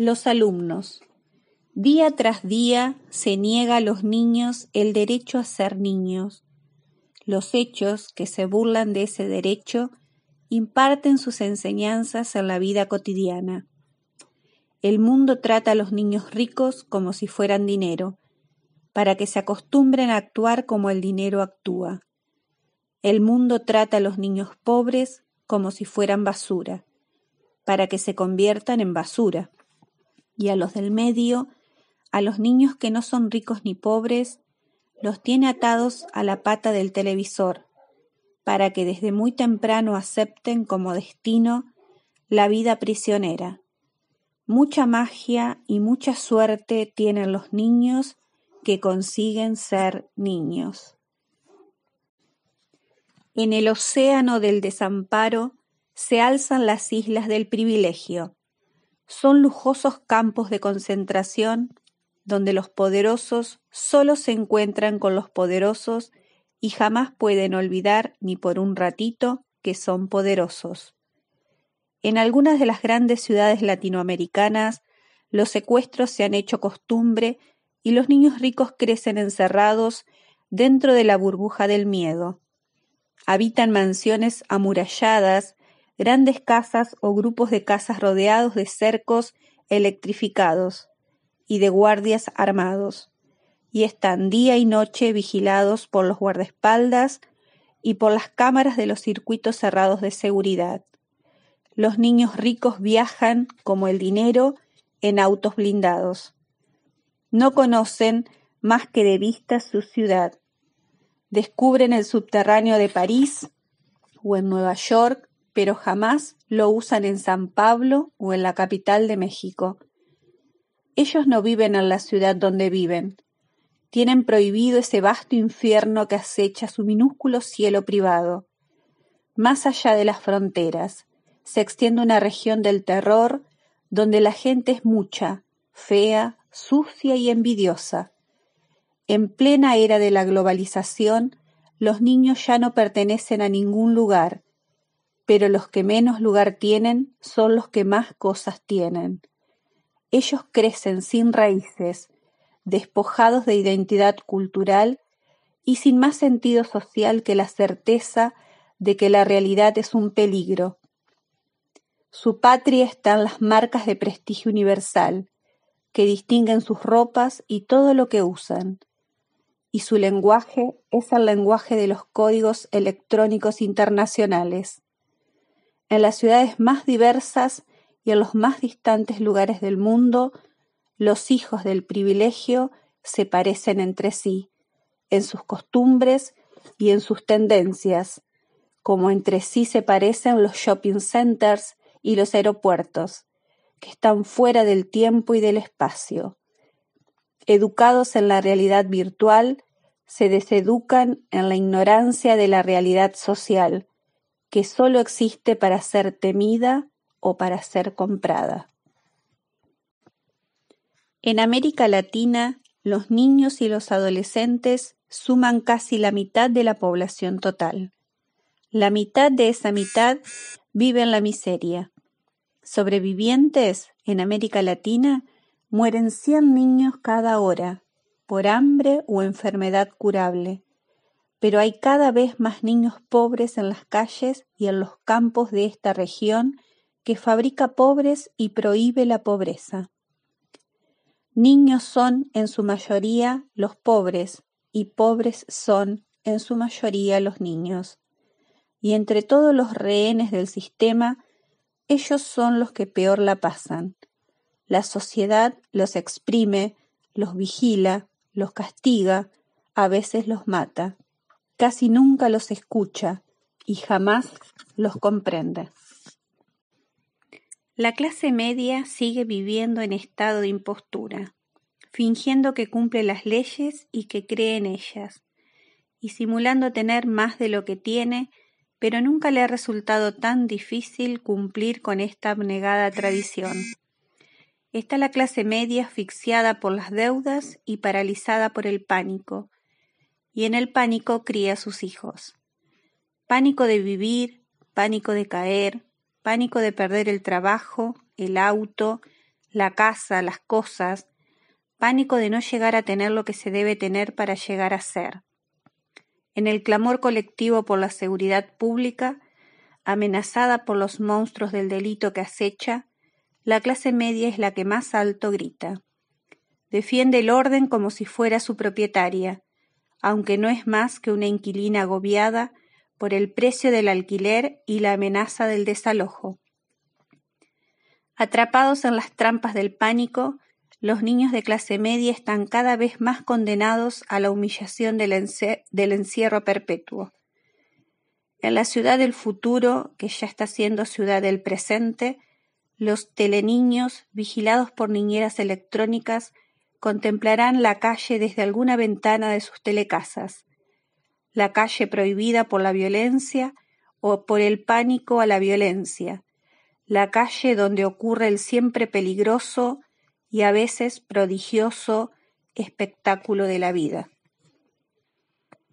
Los alumnos. Día tras día se niega a los niños el derecho a ser niños. Los hechos que se burlan de ese derecho imparten sus enseñanzas en la vida cotidiana. El mundo trata a los niños ricos como si fueran dinero, para que se acostumbren a actuar como el dinero actúa. El mundo trata a los niños pobres como si fueran basura, para que se conviertan en basura. Y a los del medio, a los niños que no son ricos ni pobres, los tiene atados a la pata del televisor, para que desde muy temprano acepten como destino la vida prisionera. Mucha magia y mucha suerte tienen los niños que consiguen ser niños. En el océano del desamparo se alzan las islas del privilegio. Son lujosos campos de concentración donde los poderosos solo se encuentran con los poderosos y jamás pueden olvidar ni por un ratito que son poderosos. En algunas de las grandes ciudades latinoamericanas los secuestros se han hecho costumbre y los niños ricos crecen encerrados dentro de la burbuja del miedo. Habitan mansiones amuralladas, grandes casas o grupos de casas rodeados de cercos electrificados y de guardias armados y están día y noche vigilados por los guardaespaldas y por las cámaras de los circuitos cerrados de seguridad. Los niños ricos viajan, como el dinero, en autos blindados. No conocen más que de vista su ciudad. Descubren el subterráneo de París o en Nueva York, pero jamás lo usan en San Pablo o en la capital de México. Ellos no viven en la ciudad donde viven, tienen prohibido ese vasto infierno que acecha su minúsculo cielo privado. Más allá de las fronteras, se extiende una región del terror donde la gente es mucha, fea, sucia y envidiosa. En plena era de la globalización, los niños ya no pertenecen a ningún lugar, pero los que menos lugar tienen son los que más cosas tienen. Ellos crecen sin raíces, despojados de identidad cultural y sin más sentido social que la certeza de que la realidad es un peligro. Su patria está en las marcas de prestigio universal, que distinguen sus ropas y todo lo que usan, y su lenguaje es el lenguaje de los códigos electrónicos internacionales. En las ciudades más diversas y en los más distantes lugares del mundo los hijos del privilegio se parecen entre sí, en sus costumbres y en sus tendencias, como entre sí se parecen los shopping centers y los aeropuertos, que están fuera del tiempo y del espacio. Educados en la realidad virtual, se deseducan en la ignorancia de la realidad social, que sólo existe para ser temida o para ser comprada. En América Latina, los niños y los adolescentes suman casi la mitad de la población total. La mitad de esa mitad vive en la miseria. Sobrevivientes en América Latina mueren 100 niños cada hora por hambre o enfermedad curable, pero hay cada vez más niños pobres en las calles y en los campos de esta región que fabrica pobres y prohíbe la pobreza. Niños son en su mayoría los pobres y pobres son en su mayoría los niños. Y entre todos los rehenes del sistema, ellos son los que peor la pasan. La sociedad los exprime, los vigila, los castiga, a veces los mata. Casi nunca los escucha y jamás los comprende. La clase media sigue viviendo en estado de impostura, fingiendo que cumple las leyes y que cree en ellas, y simulando tener más de lo que tiene, pero nunca le ha resultado tan difícil cumplir con esta abnegada tradición. Está la clase media asfixiada por las deudas y paralizada por el pánico, y en el pánico cría a sus hijos. Pánico de vivir, pánico de caer, pánico de perder el trabajo, el auto, la casa, las cosas, pánico de no llegar a tener lo que se debe tener para llegar a ser. En el clamor colectivo por la seguridad pública, amenazada por los monstruos del delito que acecha, la clase media es la que más alto grita. Defiende el orden como si fuera su propietaria, aunque no es más que una inquilina agobiada por el precio del alquiler y la amenaza del desalojo. Atrapados en las trampas del pánico, los niños de clase media están cada vez más condenados a la humillación del, encierro perpetuo. En la ciudad del futuro, que ya está siendo ciudad del presente, los teleniños, vigilados por niñeras electrónicas, contemplarán la calle desde alguna ventana de sus telecasas, la calle prohibida por la violencia o por el pánico a la violencia, la calle donde ocurre el siempre peligroso y a veces prodigioso espectáculo de la vida.